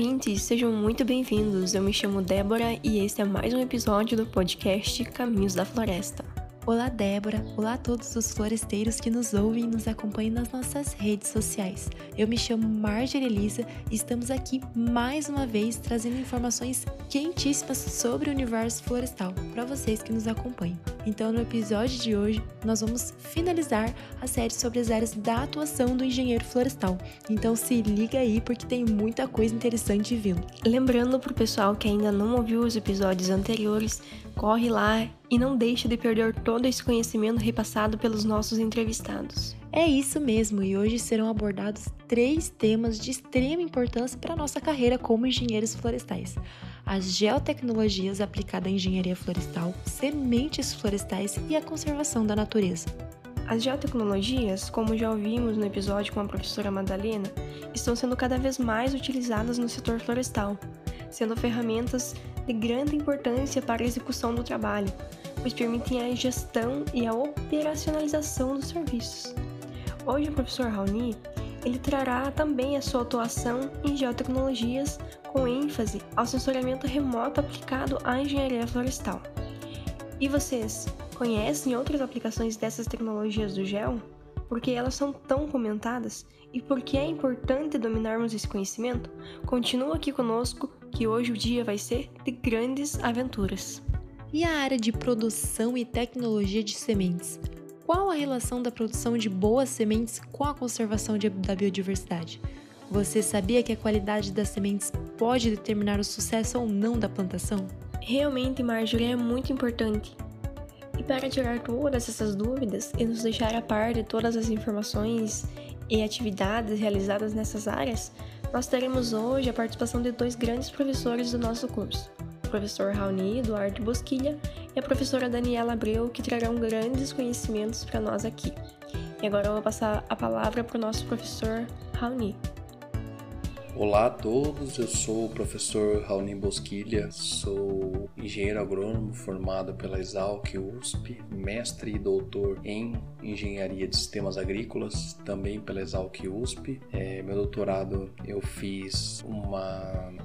Ouvintes, sejam muito bem-vindos. Eu me chamo Débora e este é mais um episódio do podcast Caminhos da Floresta. Olá, Débora. Olá a todos os floresteiros que nos ouvem e nos acompanham nas nossas redes sociais. Eu me chamo Marjorie Elisa e estamos aqui mais uma vez trazendo informações quentíssimas sobre o universo florestal para vocês que nos acompanham. Então, no episódio de hoje, nós vamos finalizar a série sobre as áreas da atuação do engenheiro florestal. Então, se liga aí porque tem muita coisa interessante vindo. Lembrando para o pessoal que ainda não ouviu os episódios anteriores, corre lá e não deixe de perder todo esse conhecimento repassado pelos nossos entrevistados. É isso mesmo, e hoje serão abordados três temas de extrema importância para a nossa carreira como engenheiros florestais: as geotecnologias aplicadas à engenharia florestal, sementes florestais e a conservação da natureza. As geotecnologias, como já ouvimos no episódio com a professora Madalena, estão sendo cada vez mais utilizadas no setor florestal, sendo ferramentas de grande importância para a execução do trabalho, pois permitem a gestão e a operacionalização dos serviços. Hoje o professor Raoni ele trará também a sua atuação em geotecnologias com ênfase ao sensoriamento remoto aplicado à engenharia florestal. E vocês conhecem outras aplicações dessas tecnologias do gel? Por que elas são tão comentadas e por que é importante dominarmos esse conhecimento? Continua aqui conosco que hoje o dia vai ser de grandes aventuras. E a área de produção e tecnologia de sementes? Qual a relação da produção de boas sementes com a conservação de, da biodiversidade? Você sabia que a qualidade das sementes pode determinar o sucesso ou não da plantação? Realmente, Marjorie, é muito importante. E para tirar todas essas dúvidas e nos deixar a par de todas as informações e atividades realizadas nessas áreas, nós teremos hoje a participação de dois grandes professores do nosso curso, professor Raoni Eduardo Bosquilha e a professora Daniela Abreu, que trarão grandes conhecimentos para nós aqui. E agora eu vou passar a palavra para o nosso professor Raoni. Olá a todos, eu sou o professor Raoni Bosquilha, sou engenheiro agrônomo formado pela Exalc USP, mestre e doutor em engenharia de sistemas agrícolas, também pela Exalc USP. É, meu doutorado eu fiz um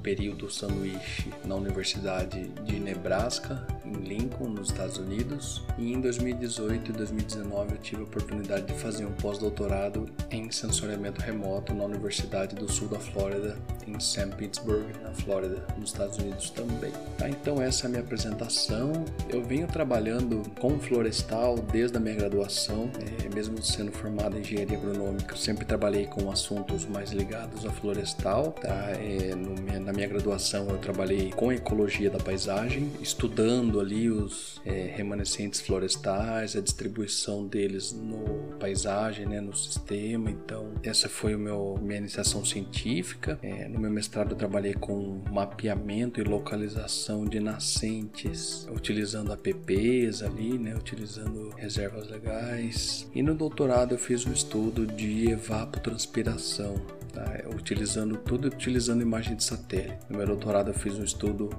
período sanduíche na Universidade de Nebraska, em Lincoln, nos Estados Unidos, e em 2018 e 2019 eu tive a oportunidade de fazer um pós-doutorado em sensoriamento remoto na Universidade do Sul da Flórida Em St. Petersburg, na Flórida, nos Estados Unidos também. Tá, então essa é a minha apresentação. Eu venho trabalhando com florestal desde a minha graduação, é, mesmo sendo formado em engenharia agronômica, sempre trabalhei com assuntos mais ligados a florestal. Tá? É, no, na minha graduação eu trabalhei com ecologia da paisagem, estudando ali os é, remanescentes florestais, a distribuição deles no paisagem, né, no sistema. Então essa foi o meu minha iniciação científica é, no meu mestrado eu trabalhei com mapeamento e localização de nascentes, utilizando apps ali, né, utilizando reservas legais. E no doutorado eu fiz um estudo de evapotranspiração, tá, utilizando tudo utilizando imagem de satélite. No meu doutorado eu fiz um estudo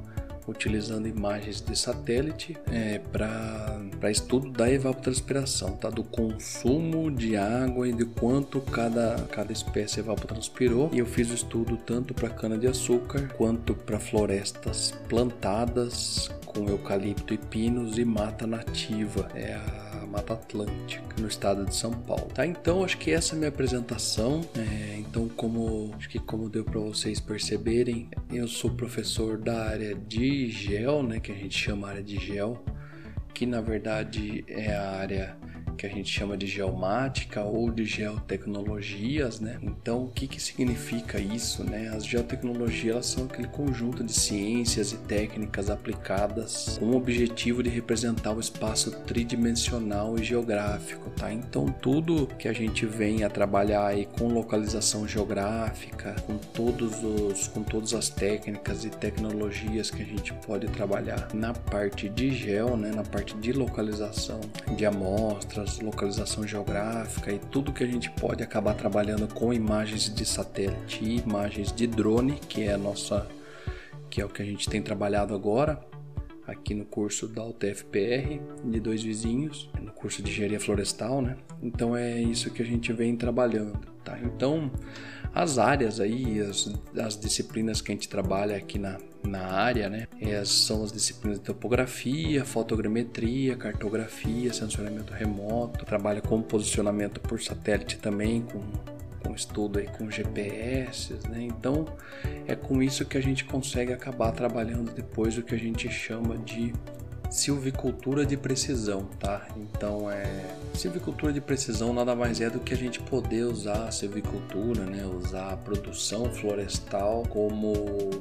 utilizando imagens de satélite é, para estudo da evapotranspiração, tá? do consumo de água e de quanto cada, cada espécie evapotranspirou. E eu fiz o estudo tanto para cana-de-açúcar quanto para florestas plantadas com eucalipto e pinos e mata nativa. É a Mata Atlântica, no estado de São Paulo. Tá, então acho que essa é a minha apresentação. É, então, como acho que como deu para vocês perceberem, eu sou professor da área de gel, né, que a gente chama área de gel, que na verdade é a área que a gente chama de geomática ou de geotecnologias, né? Então, o que, que significa isso, né? As geotecnologias são aquele conjunto de ciências e técnicas aplicadas com o objetivo de representar o espaço tridimensional e geográfico, tá? Então, tudo que a gente vem a trabalhar aí com localização geográfica, com todos os com todas as técnicas e tecnologias que a gente pode trabalhar na parte de geo, né, na parte de localização de amostras localização geográfica e tudo que a gente pode acabar trabalhando com imagens de satélite e imagens de drone, que é nossa que é o que a gente tem trabalhado agora aqui no curso da UTFPR de dois vizinhos, no curso de engenharia florestal, né? Então é isso que a gente vem trabalhando, tá? Então as áreas aí, as, as disciplinas que a gente trabalha aqui na, na área, né? Essas são as disciplinas de topografia, fotogrametria, cartografia, sensoriamento remoto, trabalha com posicionamento por satélite também, com com estudo aí com GPS, né? Então é com isso que a gente consegue acabar trabalhando depois o que a gente chama de silvicultura de precisão, tá? Então é silvicultura de precisão nada mais é do que a gente poder usar a silvicultura, né? Usar a produção florestal como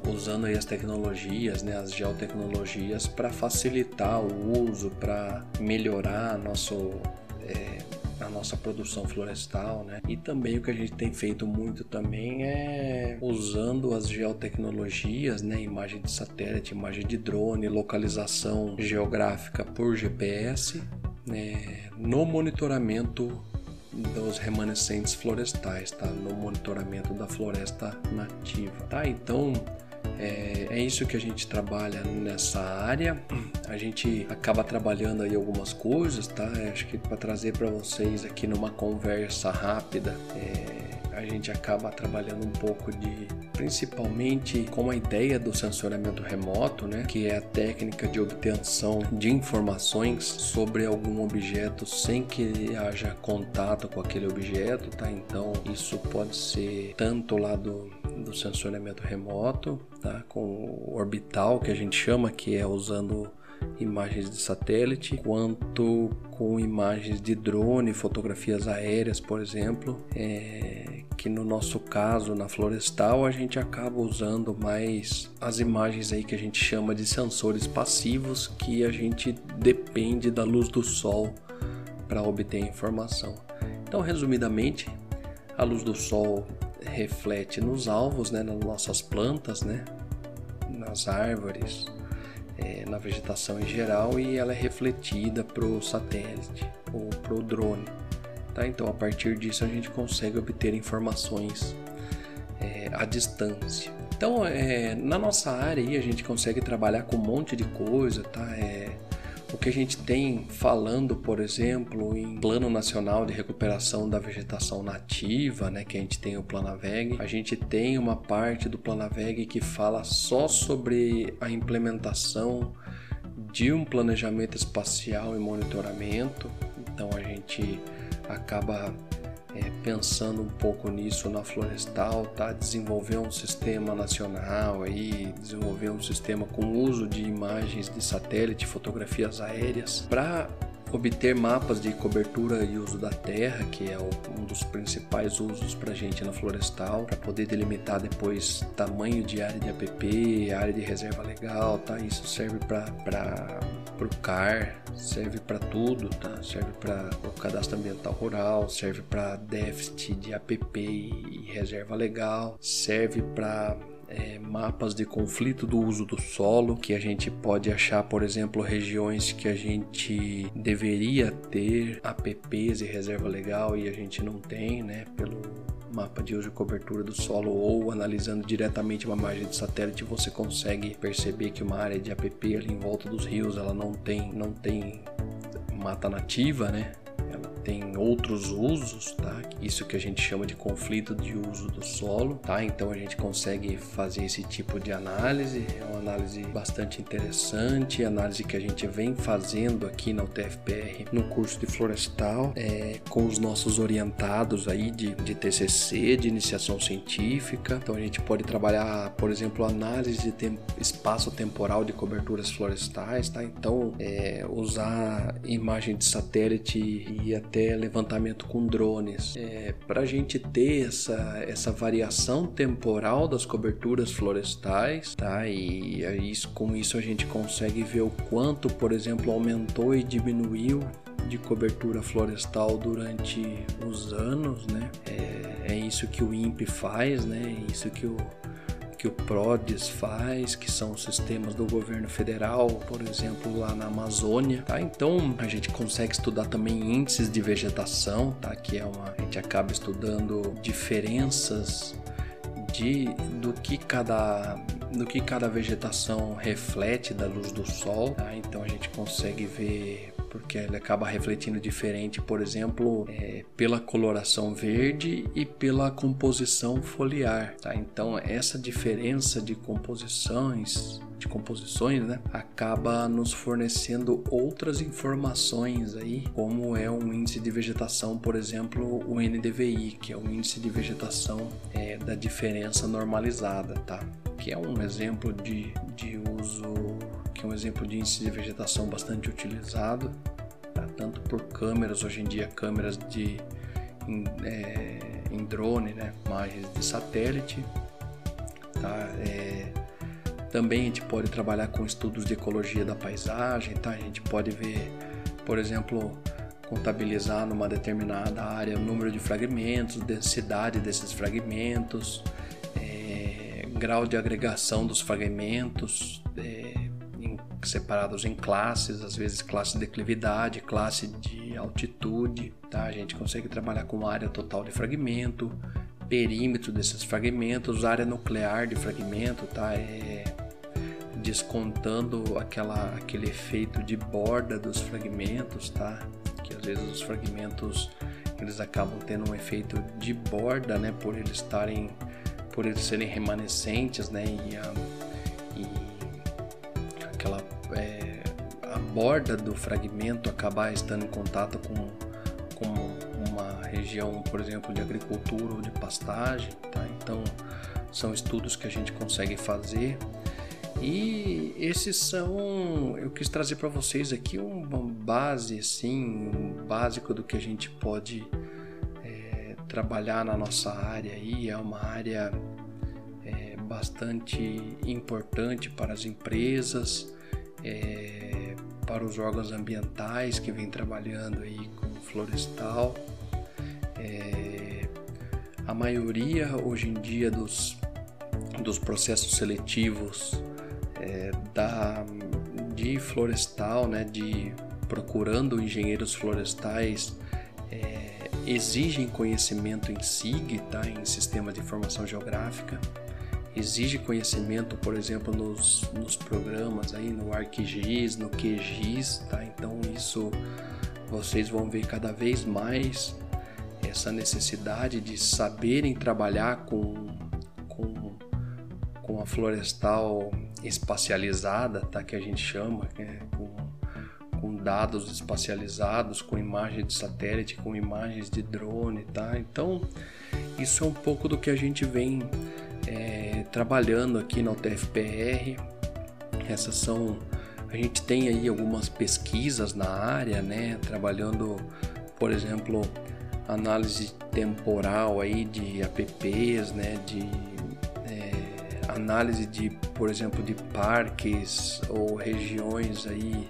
usando as tecnologias, né? As geotecnologias para facilitar o uso, para melhorar nosso é, a nossa produção florestal, né? E também o que a gente tem feito muito também é usando as geotecnologias, né? Imagem de satélite, imagem de drone, localização geográfica por GPS, né? No monitoramento dos remanescentes florestais, tá? No monitoramento da floresta nativa, tá? Então é, é, isso que a gente trabalha nessa área. A gente acaba trabalhando aí algumas coisas, tá? Acho que para trazer para vocês aqui numa conversa rápida, é, a gente acaba trabalhando um pouco de, principalmente com a ideia do sensoriamento remoto, né? Que é a técnica de obtenção de informações sobre algum objeto sem que haja contato com aquele objeto, tá? Então isso pode ser tanto lá do do sensoriamento remoto, tá? com orbital que a gente chama, que é usando imagens de satélite, quanto com imagens de drone, fotografias aéreas, por exemplo, é, que no nosso caso na florestal a gente acaba usando mais as imagens aí que a gente chama de sensores passivos, que a gente depende da luz do sol para obter informação. Então, resumidamente, a luz do sol reflete nos alvos, né, nas nossas plantas, né, nas árvores, é, na vegetação em geral e ela é refletida para o satélite ou para o drone. Tá? Então, a partir disso, a gente consegue obter informações é, à distância. Então, é, na nossa área aí, a gente consegue trabalhar com um monte de coisa, tá? É, o que a gente tem falando, por exemplo, em Plano Nacional de Recuperação da Vegetação Nativa, né, que a gente tem o Planaveg, a gente tem uma parte do Planaveg que fala só sobre a implementação de um planejamento espacial e monitoramento. Então a gente acaba é, pensando um pouco nisso na Florestal, tá? Desenvolver um sistema nacional aí, desenvolver um sistema com uso de imagens de satélite, fotografias aéreas para obter mapas de cobertura e uso da terra, que é um dos principais usos para gente na florestal, para poder delimitar depois tamanho de área de APP, área de reserva legal, tá? Isso serve para o CAR, serve para tudo, tá? Serve para o cadastro ambiental rural, serve para déficit de APP e reserva legal, serve para é, mapas de conflito do uso do solo, que a gente pode achar, por exemplo, regiões que a gente deveria ter APPs e reserva legal e a gente não tem, né, pelo mapa de uso e cobertura do solo ou analisando diretamente uma imagem de satélite você consegue perceber que uma área de APP ali em volta dos rios ela não tem não tem mata nativa, né? Tem outros usos, tá? Isso que a gente chama de conflito de uso do solo, tá? Então a gente consegue fazer esse tipo de análise, é uma análise bastante interessante, análise que a gente vem fazendo aqui na UTFPR no curso de florestal, é, com os nossos orientados aí de, de TCC, de iniciação científica. Então a gente pode trabalhar, por exemplo, análise de tempo, espaço temporal de coberturas florestais, tá? Então é, usar imagem de satélite e até levantamento com drones. É, Para a gente ter essa, essa variação temporal das coberturas florestais, tá? E com isso a gente consegue ver o quanto, por exemplo, aumentou e diminuiu de cobertura florestal durante os anos, né? É, é isso que o INPE faz, né? É isso que o que o PRODES faz, que são sistemas do governo federal, por exemplo, lá na Amazônia, tá? Então a gente consegue estudar também índices de vegetação, tá? Que é uma a gente acaba estudando diferenças de do que cada do que cada vegetação reflete da luz do sol, tá? Então a gente consegue ver porque ele acaba refletindo diferente, por exemplo, é, pela coloração verde e pela composição foliar. Tá? Então, essa diferença de composições de composições, né, acaba nos fornecendo outras informações aí, como é um índice de vegetação, por exemplo, o NDVI, que é o índice de vegetação é, da diferença normalizada, tá? Que é um exemplo de, de uso, um exemplo de índice de vegetação bastante utilizado, tá? tanto por câmeras, hoje em dia câmeras de em, é, em drone, né, imagens de satélite, tá? É, também a gente pode trabalhar com estudos de ecologia da paisagem, tá? A gente pode ver, por exemplo, contabilizar numa determinada área o número de fragmentos, densidade desses fragmentos, é, grau de agregação dos fragmentos, é, separados em classes, às vezes classe de declividade, classe de altitude, tá? A gente consegue trabalhar com área total de fragmento, perímetro desses fragmentos, área nuclear de fragmento, tá? É, descontando aquela, aquele efeito de borda dos fragmentos, tá? Que às vezes os fragmentos eles acabam tendo um efeito de borda, né? Por eles estarem, por eles serem remanescentes, né? E, a, e aquela borda do fragmento acabar estando em contato com, com uma região, por exemplo, de agricultura ou de pastagem, tá? Então são estudos que a gente consegue fazer e esses são, eu quis trazer para vocês aqui uma base, assim, um básico do que a gente pode é, trabalhar na nossa área aí. É uma área é, bastante importante para as empresas, é, para os órgãos ambientais que vêm trabalhando aí com florestal. É, a maioria hoje em dia dos, dos processos seletivos é, da, de florestal, né, de procurando engenheiros florestais, é, exigem conhecimento em SIG, tá, em Sistema de Informação Geográfica, exige conhecimento, por exemplo, nos, nos programas aí, no ArcGIS, no QGIS, tá? Então isso vocês vão ver cada vez mais essa necessidade de saberem trabalhar com, com, com a florestal espacializada, tá? que a gente chama, né? com, com, dados espacializados, com imagens de satélite, com imagens de drone. Tá? Então, isso é um pouco do que a gente vem é, trabalhando aqui na UTFPR. Essas são. A gente tem aí algumas pesquisas na área, né? trabalhando, por exemplo, análise temporal aí de apps, né? de análise de, por exemplo, de parques ou regiões aí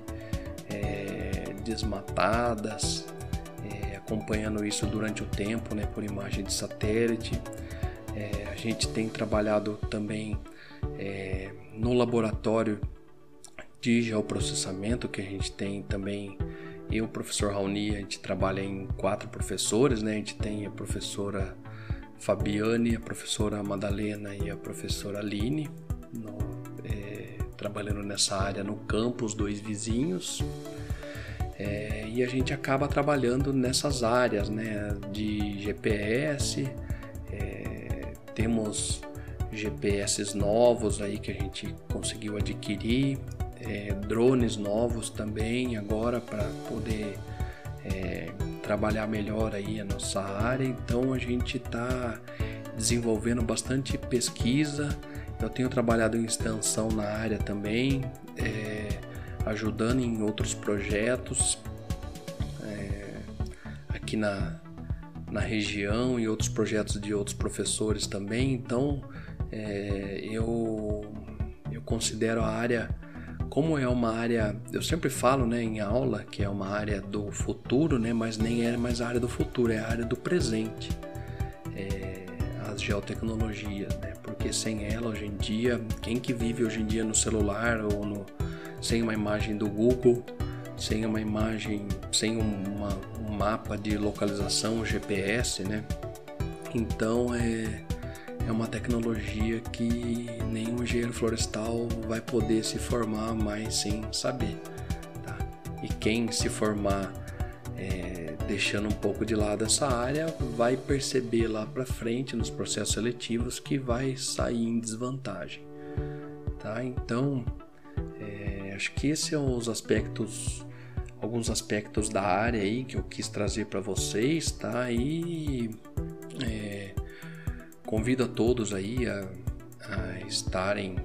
é, desmatadas, é, acompanhando isso durante o tempo, né, por imagem de satélite. É, a gente tem trabalhado também é, no laboratório de geoprocessamento que a gente tem também eu, professor Raoni, a gente trabalha em quatro professores, né? A gente tem a professora Fabiane, a professora Madalena e a professora Aline, no, é, trabalhando nessa área no campus, dois vizinhos. É, e a gente acaba trabalhando nessas áreas né, de GPS, temos GPS novos aí que a gente conseguiu adquirir, é, drones novos também agora para poder é, trabalhar melhor aí a nossa área. Então a gente está desenvolvendo bastante pesquisa. Eu tenho trabalhado em extensão na área também, é, ajudando em outros projetos é, aqui na, na região e outros projetos de outros professores também. Então é, eu, eu considero a área como é uma área, eu sempre falo né, em aula que é uma área do futuro, né, mas nem é mais a área do futuro, é a área do presente. É, as geotecnologias, né, porque sem ela hoje em dia, quem que vive hoje em dia no celular ou no, sem uma imagem do Google, sem uma imagem, sem uma, um mapa de localização GPS, né? Então é é uma tecnologia que nenhum engenheiro florestal vai poder se formar mais sem saber. Tá? E quem se formar é, deixando um pouco de lado essa área vai perceber lá para frente nos processos seletivos que vai sair em desvantagem, tá? Então é, acho que esses são os aspectos, alguns aspectos da área aí que eu quis trazer para vocês, tá? E é, convido a todos aí a, a estarem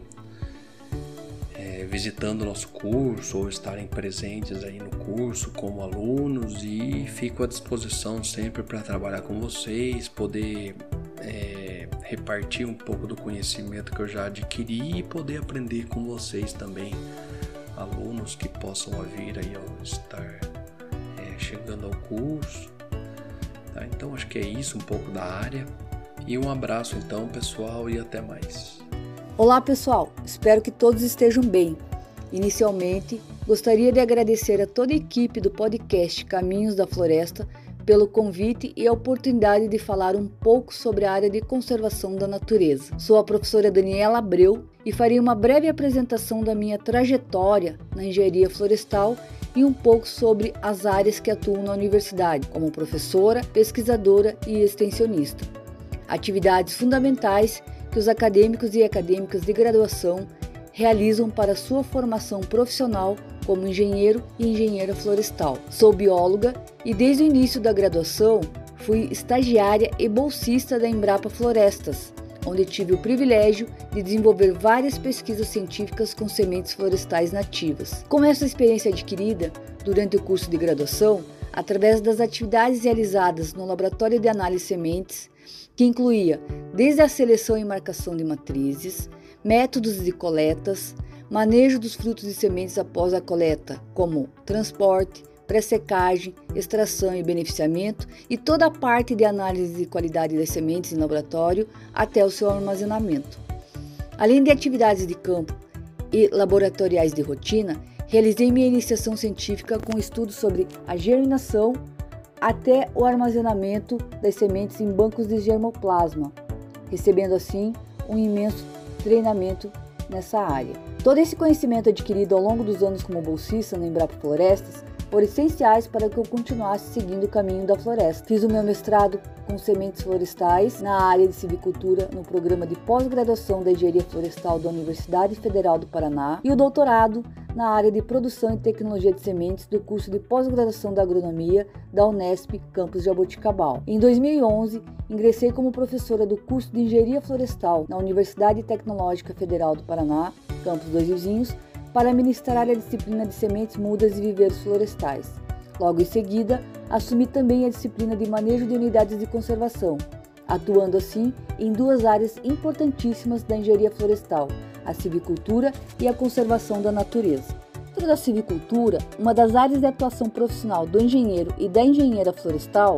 é, visitando o nosso curso ou estarem presentes aí no curso como alunos e fico à disposição sempre para trabalhar com vocês, poder é, repartir um pouco do conhecimento que eu já adquiri e poder aprender com vocês também, alunos que possam vir aí ao estar é, chegando ao curso. Tá? Então acho que é isso um pouco da área. E um abraço então, pessoal, e até mais. Olá, pessoal. Espero que todos estejam bem. Inicialmente, gostaria de agradecer a toda a equipe do podcast Caminhos da Floresta pelo convite e a oportunidade de falar um pouco sobre a área de conservação da natureza. Sou a professora Daniela Abreu e farei uma breve apresentação da minha trajetória na engenharia florestal e um pouco sobre as áreas que atuo na universidade, como professora, pesquisadora e extensionista. Atividades fundamentais que os acadêmicos e acadêmicas de graduação realizam para sua formação profissional como engenheiro e engenheira florestal. Sou bióloga e desde o início da graduação fui estagiária e bolsista da Embrapa Florestas, onde tive o privilégio de desenvolver várias pesquisas científicas com sementes florestais nativas. Com essa experiência adquirida durante o curso de graduação, através das atividades realizadas no Laboratório de Análise de Sementes, que incluía desde a seleção e marcação de matrizes, métodos de coletas, manejo dos frutos e sementes após a coleta, como transporte, pré-secagem, extração e beneficiamento, e toda a parte de análise de qualidade das sementes em laboratório até o seu armazenamento. Além de atividades de campo e laboratoriais de rotina, realizei minha iniciação científica com estudos sobre a germinação, até o armazenamento das sementes em bancos de germoplasma, recebendo assim um imenso treinamento nessa área. Todo esse conhecimento adquirido ao longo dos anos como bolsista no Embrapa Florestas foram essenciais para que eu continuasse seguindo o caminho da floresta. Fiz o meu mestrado com sementes florestais na área de silvicultura no programa de pós-graduação da Engenharia Florestal da Universidade Federal do Paraná e o doutorado na área de produção e tecnologia de sementes do curso de pós-graduação da agronomia da Unesp Campus Jaboticabal. Em 2011, ingressei como professora do curso de engenharia florestal na Universidade Tecnológica Federal do Paraná, Campus Dois Vizinhos, para ministrar a disciplina de sementes mudas e viveiros florestais. Logo em seguida, assumi também a disciplina de manejo de unidades de conservação, atuando assim em duas áreas importantíssimas da engenharia florestal, a civicultura e a conservação da natureza. Dentro da civicultura, uma das áreas de atuação profissional do engenheiro e da engenheira florestal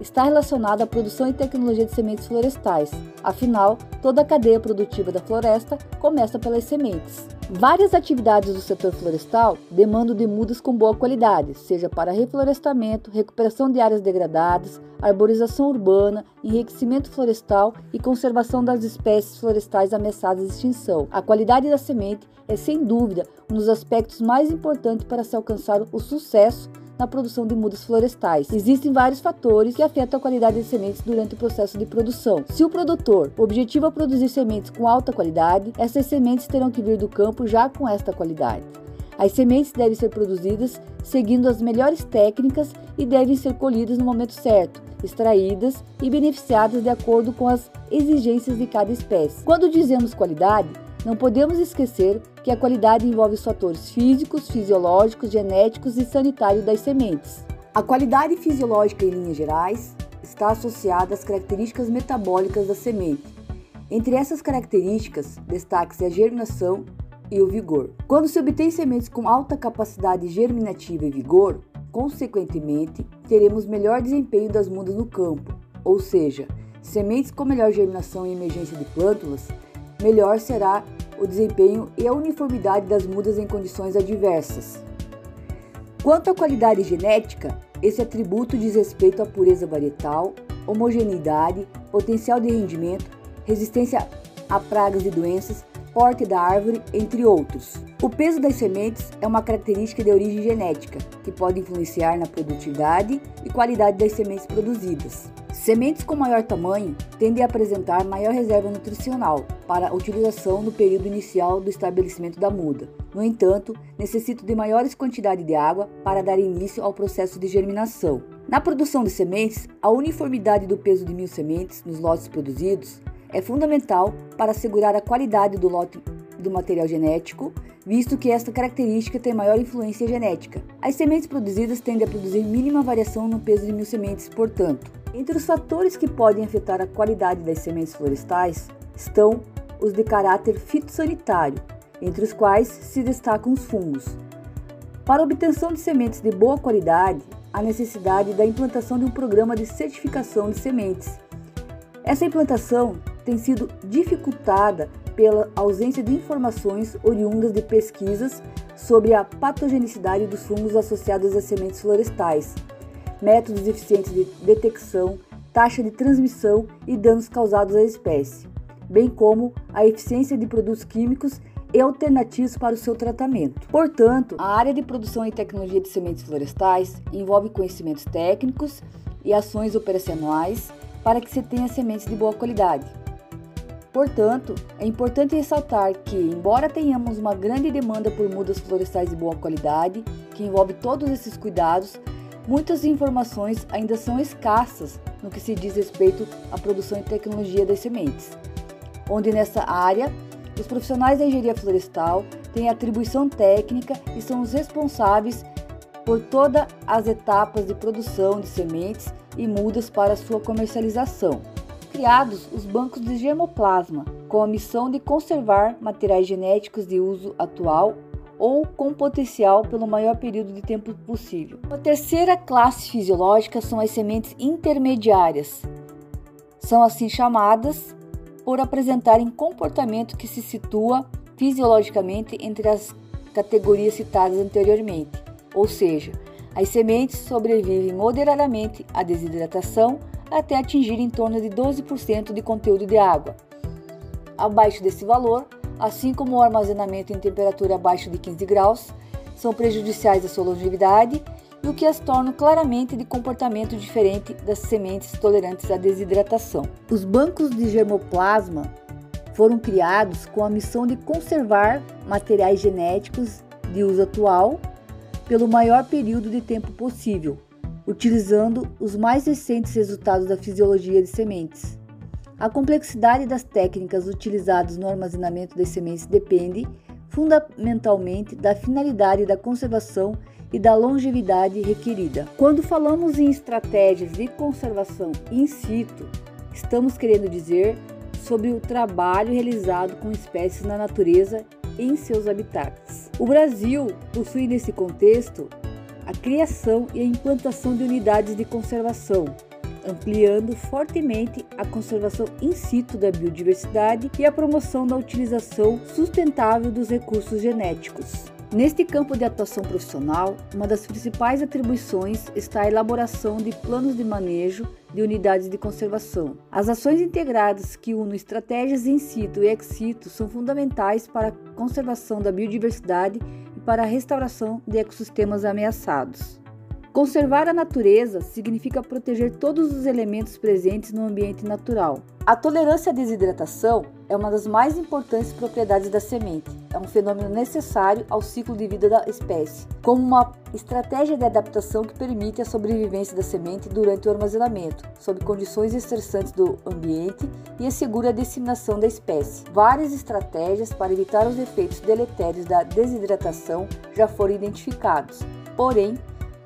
está relacionada à produção e tecnologia de sementes florestais. Afinal, toda a cadeia produtiva da floresta começa pelas sementes. Várias atividades do setor florestal demandam de mudas com boa qualidade, seja para reflorestamento, recuperação de áreas degradadas, arborização urbana, enriquecimento florestal e conservação das espécies florestais ameaçadas de extinção. A qualidade da semente é, sem dúvida, um dos aspectos mais importantes para se alcançar o sucesso na produção de mudas florestais. Existem vários fatores que afetam a qualidade de sementes durante o processo de produção. Se o produtor objetiva produzir sementes com alta qualidade, essas sementes terão que vir do campo já com esta qualidade. As sementes devem ser produzidas seguindo as melhores técnicas e devem ser colhidas no momento certo, extraídas e beneficiadas de acordo com as exigências de cada espécie. Quando dizemos qualidade, não podemos esquecer que a qualidade envolve os fatores físicos, fisiológicos, genéticos e sanitários das sementes. A qualidade fisiológica, em linhas gerais, está associada às características metabólicas da semente. Entre essas características, destaque-se a germinação e o vigor. Quando se obtém sementes com alta capacidade germinativa e vigor, consequentemente, teremos melhor desempenho das mudas no campo, ou seja, sementes com melhor germinação e emergência de plântulas melhor será o desempenho e a uniformidade das mudas em condições adversas. Quanto à qualidade genética, esse atributo diz respeito à pureza varietal, homogeneidade, potencial de rendimento, resistência a pragas e doenças, porte da árvore, entre outros. O peso das sementes é uma característica de origem genética que pode influenciar na produtividade e qualidade das sementes produzidas. Sementes com maior tamanho tendem a apresentar maior reserva nutricional para utilização no período inicial do estabelecimento da muda. No entanto, necessitam de maiores quantidades de água para dar início ao processo de germinação. Na produção de sementes, a uniformidade do peso de mil sementes nos lotes produzidos é fundamental para assegurar a qualidade do lote do material genético, visto que esta característica tem maior influência genética. As sementes produzidas tendem a produzir mínima variação no peso de mil sementes, portanto. Entre os fatores que podem afetar a qualidade das sementes florestais estão os de caráter fitossanitário, entre os quais se destacam os fungos. Para a obtenção de sementes de boa qualidade, há necessidade da implantação de um programa de certificação de sementes. Essa implantação tem sido dificultada pela ausência de informações oriundas de pesquisas sobre a patogenicidade dos fungos associados às sementes florestais, métodos eficientes de detecção, taxa de transmissão e danos causados à espécie, bem como a eficiência de produtos químicos e alternativos para o seu tratamento. Portanto, a área de produção e tecnologia de sementes florestais envolve conhecimentos técnicos e ações operacionais para que se tenha sementes de boa qualidade. Portanto, é importante ressaltar que, embora tenhamos uma grande demanda por mudas florestais de boa qualidade, que envolve todos esses cuidados, muitas informações ainda são escassas no que se diz respeito à produção e tecnologia das sementes, onde nessa área os profissionais da engenharia florestal têm atribuição técnica e são os responsáveis por todas as etapas de produção de sementes e mudas para sua comercialização criados os bancos de germoplasma, com a missão de conservar materiais genéticos de uso atual ou com potencial pelo maior período de tempo possível. A terceira classe fisiológica são as sementes intermediárias. São assim chamadas por apresentarem comportamento que se situa fisiologicamente entre as categorias citadas anteriormente, ou seja, as sementes sobrevivem moderadamente à desidratação até atingir em torno de 12% de conteúdo de água. Abaixo desse valor, assim como o armazenamento em temperatura abaixo de 15 graus, são prejudiciais à sua longevidade e o que as torna claramente de comportamento diferente das sementes tolerantes à desidratação. Os bancos de germoplasma foram criados com a missão de conservar materiais genéticos de uso atual pelo maior período de tempo possível, utilizando os mais recentes resultados da fisiologia de sementes. A complexidade das técnicas utilizadas no armazenamento das sementes depende fundamentalmente da finalidade da conservação e da longevidade requerida. Quando falamos em estratégias de conservação in situ, estamos querendo dizer sobre o trabalho realizado com espécies na natureza em seus habitats. O Brasil possui nesse contexto a criação e a implantação de unidades de conservação, ampliando fortemente a conservação in situ da biodiversidade e a promoção da utilização sustentável dos recursos genéticos. Neste campo de atuação profissional, uma das principais atribuições está a elaboração de planos de manejo de unidades de conservação. As ações integradas que unam estratégias in situ e ex situ são fundamentais para a conservação da biodiversidade para a restauração de ecossistemas ameaçados. Conservar a natureza significa proteger todos os elementos presentes no ambiente natural. A tolerância à desidratação é uma das mais importantes propriedades da semente. É um fenômeno necessário ao ciclo de vida da espécie, como uma estratégia de adaptação que permite a sobrevivência da semente durante o armazenamento, sob condições estressantes do ambiente e assegura a disseminação da espécie. Várias estratégias para evitar os efeitos deletérios da desidratação já foram identificados. Porém,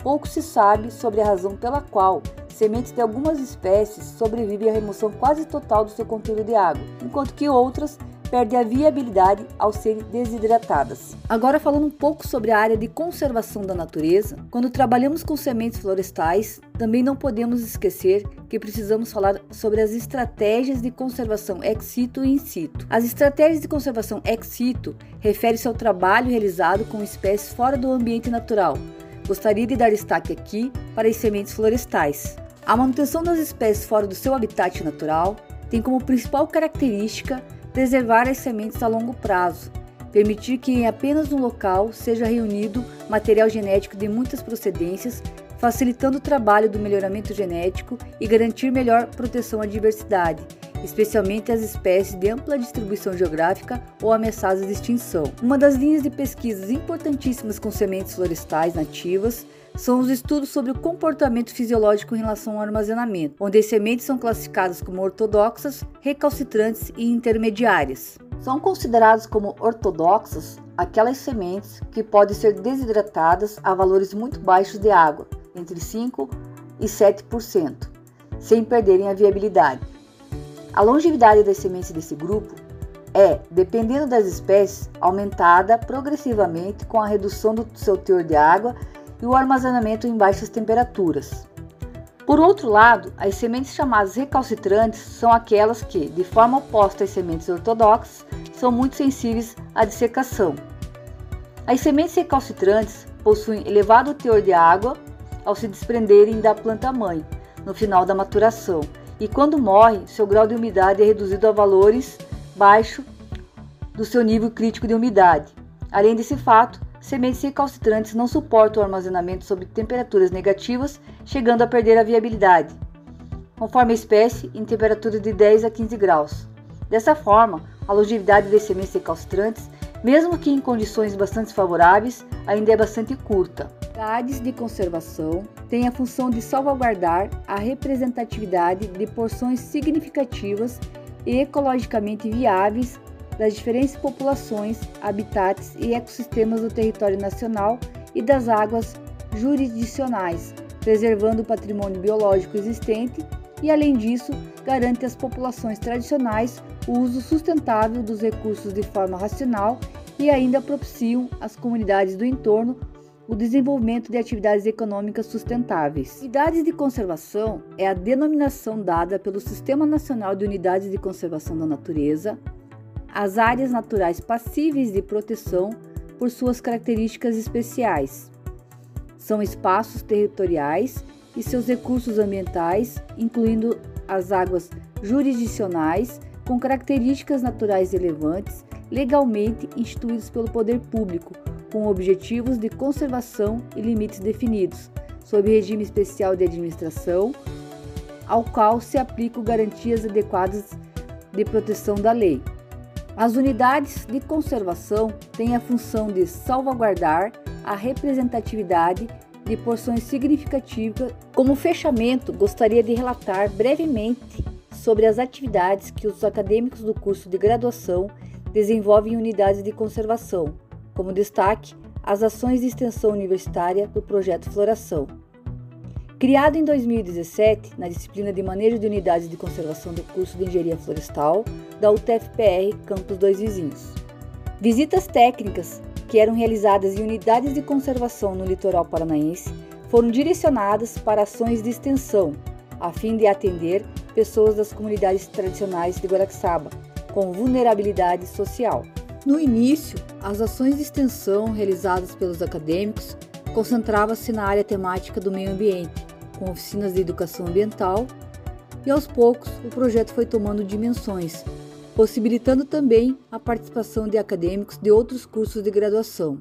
Pouco se sabe sobre a razão pela qual sementes de algumas espécies sobrevivem à remoção quase total do seu conteúdo de água, enquanto que outras perdem a viabilidade ao serem desidratadas. Agora falando um pouco sobre a área de conservação da natureza, quando trabalhamos com sementes florestais, também não podemos esquecer que precisamos falar sobre as estratégias de conservação ex situ e in situ. As estratégias de conservação ex situ referem-se ao trabalho realizado com espécies fora do ambiente natural, Gostaria de dar destaque aqui para as sementes florestais. A manutenção das espécies fora do seu habitat natural tem como principal característica preservar as sementes a longo prazo, permitir que em apenas um local seja reunido material genético de muitas procedências, facilitando o trabalho do melhoramento genético e garantir melhor proteção à diversidade, especialmente às espécies de ampla distribuição geográfica ou ameaçadas de extinção. Uma das linhas de pesquisas importantíssimas com sementes florestais nativas são os estudos sobre o comportamento fisiológico em relação ao armazenamento, onde as sementes são classificadas como ortodoxas, recalcitrantes e intermediárias. São consideradas como ortodoxas aquelas sementes que podem ser desidratadas a valores muito baixos de água, entre 5 e 7%, sem perderem a viabilidade. A longevidade das sementes desse grupo é, dependendo das espécies, aumentada progressivamente com a redução do seu teor de água e o armazenamento em baixas temperaturas. Por outro lado, as sementes chamadas recalcitrantes são aquelas que, de forma oposta às sementes ortodoxas, são muito sensíveis à dissecação. As sementes recalcitrantes possuem elevado teor de água ao se desprenderem da planta-mãe no final da maturação, e quando morrem, seu grau de umidade é reduzido a valores baixos do seu nível crítico de umidade. Além desse fato, sementes recalcitrantes não suportam o armazenamento sob temperaturas negativas, chegando a perder a viabilidade, conforme a espécie, em temperaturas de 10 a 15 graus. Dessa forma, a longevidade das sementes recalcitrantes, mesmo que em condições bastante favoráveis, ainda é bastante curta. Grades de conservação têm a função de salvaguardar a representatividade de porções significativas e ecologicamente viáveis das diferentes populações, habitats e ecossistemas do território nacional e das águas jurisdicionais, preservando o patrimônio biológico existente e, além disso, garante às populações tradicionais o uso sustentável dos recursos de forma racional e ainda propiciam às comunidades do entorno o desenvolvimento de atividades econômicas sustentáveis. Unidades de conservação é a denominação dada pelo Sistema Nacional de Unidades de Conservação da Natureza às áreas naturais passíveis de proteção por suas características especiais. São espaços territoriais e seus recursos ambientais, incluindo as águas jurisdicionais, com características naturais relevantes, legalmente instituídos pelo poder público, com objetivos de conservação e limites definidos, sob regime especial de administração, ao qual se aplicam garantias adequadas de proteção da lei. As unidades de conservação têm a função de salvaguardar a representatividade de porções significativas. Como fechamento, gostaria de relatar brevemente sobre as atividades que os acadêmicos do curso de graduação desenvolvem em unidades de conservação, como destaque as ações de extensão universitária do projeto Floração. Criado em 2017 na disciplina de Manejo de Unidades de Conservação do curso de Engenharia Florestal da UTFPR Campus Dois Vizinhos. Visitas técnicas que eram realizadas em unidades de conservação no litoral paranaense foram direcionadas para ações de extensão, a fim de atender pessoas das comunidades tradicionais de Guaraxaba com vulnerabilidade social. No início, as ações de extensão realizadas pelos acadêmicos concentravam-se na área temática do meio ambiente, com oficinas de educação ambiental, e aos poucos o projeto foi tomando dimensões, possibilitando também a participação de acadêmicos de outros cursos de graduação.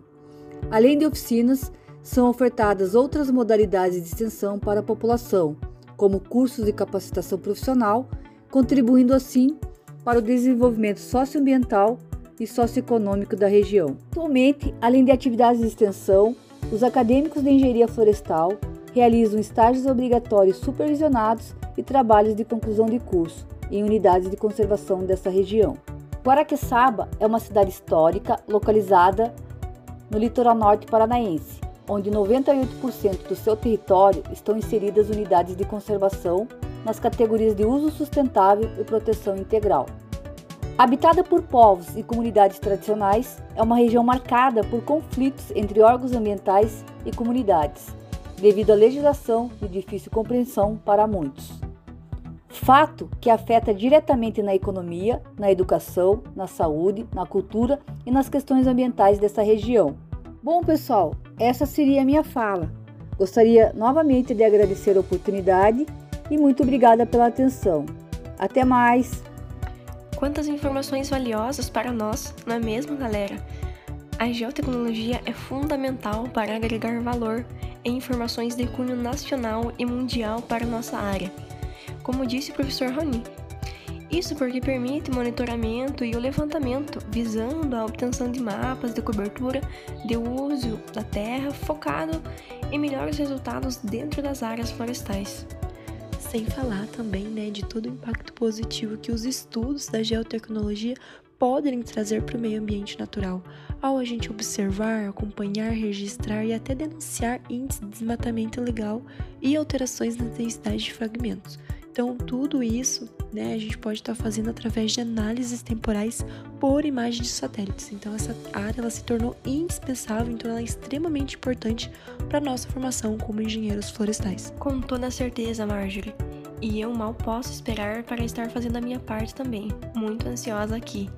Além de oficinas, são ofertadas outras modalidades de extensão para a população, como cursos de capacitação profissional, contribuindo assim para o desenvolvimento socioambiental e socioeconômico da região. Atualmente, além de atividades de extensão, os acadêmicos de engenharia florestal realizam estágios obrigatórios supervisionados e trabalhos de conclusão de curso em unidades de conservação dessa região. Guaraqueçaba é uma cidade histórica localizada no litoral norte paranaense, onde 98% do seu território estão inseridas unidades de conservação nas categorias de uso sustentável e proteção integral. Habitada por povos e comunidades tradicionais, é uma região marcada por conflitos entre órgãos ambientais e comunidades devido à legislação de difícil compreensão para muitos. Fato que afeta diretamente na economia, na educação, na saúde, na cultura e nas questões ambientais dessa região. Bom, pessoal, essa seria a minha fala. Gostaria novamente de agradecer a oportunidade e muito obrigada pela atenção. Até mais! Quantas informações valiosas para nós, não é mesmo, galera? A geotecnologia é fundamental para agregar valor em informações de cunho nacional e mundial para nossa área, como disse o professor Roni. Isso porque permite monitoramento e o levantamento, visando a obtenção de mapas de cobertura de uso da terra focado em melhores resultados dentro das áreas florestais. Sem falar também né, de todo o impacto positivo que os estudos da geotecnologia podem trazer para o meio ambiente natural, ao a gente observar, acompanhar, registrar e até denunciar índices de desmatamento ilegal e alterações na densidade de fragmentos. Então, tudo isso né, a gente pode estar tá fazendo através de análises temporais por imagem de satélites. Então, essa área ela se tornou indispensável, então ela é extremamente importante para nossa formação como engenheiros florestais. Com toda certeza, Marjorie. E eu mal posso esperar para estar fazendo a minha parte também. Muito ansiosa aqui.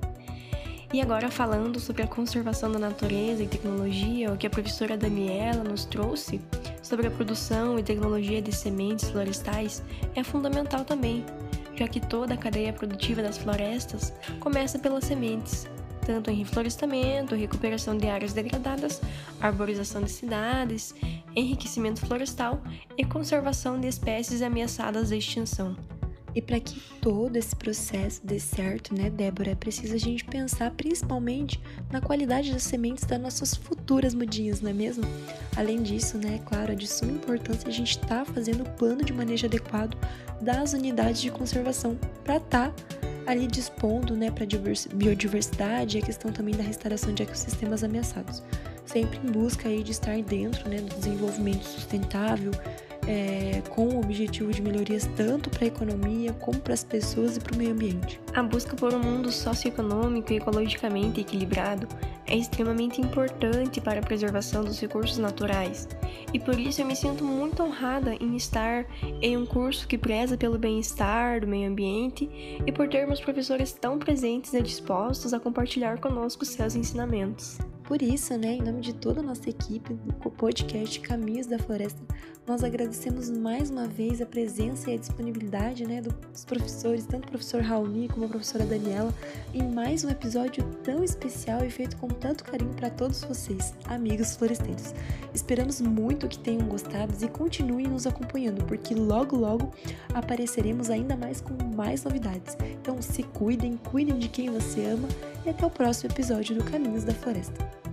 E agora falando sobre a conservação da natureza e tecnologia, o que a professora Daniela nos trouxe sobre a produção e tecnologia de sementes florestais é fundamental também, já que toda a cadeia produtiva das florestas começa pelas sementes, tanto em reflorestamento, recuperação de áreas degradadas, arborização de cidades, enriquecimento florestal e conservação de espécies ameaçadas de extinção. E para que todo esse processo dê certo, né, Débora, é preciso a gente pensar principalmente na qualidade das sementes das nossas futuras mudinhas, não é mesmo? Além disso, né, é claro, é de suma importância a gente estar tá fazendo o plano de manejo adequado das unidades de conservação para estar tá ali dispondo, né, para biodiversidade e a questão também da restauração de ecossistemas ameaçados, sempre em busca aí de estar dentro, né, do desenvolvimento sustentável é, com o objetivo de melhorias tanto para a economia como para as pessoas e para o meio ambiente. A busca por um mundo socioeconômico e ecologicamente equilibrado é extremamente importante para a preservação dos recursos naturais, e por isso eu me sinto muito honrada em estar em um curso que preza pelo bem-estar do meio ambiente e por termos professores tão presentes e dispostos a compartilhar conosco seus ensinamentos. Por isso, né, em nome de toda a nossa equipe do podcast Caminhos da Floresta, nós agradecemos mais uma vez a presença e a disponibilidade né, dos professores, tanto o professor Raoni como a professora Daniela, em mais um episódio tão especial e feito com tanto carinho para todos vocês, amigos floresteiros. Esperamos muito que tenham gostado e continuem nos acompanhando, porque logo logo apareceremos ainda mais com mais novidades. Então se cuidem, cuidem de quem você ama e até o próximo episódio do Caminhos da Floresta.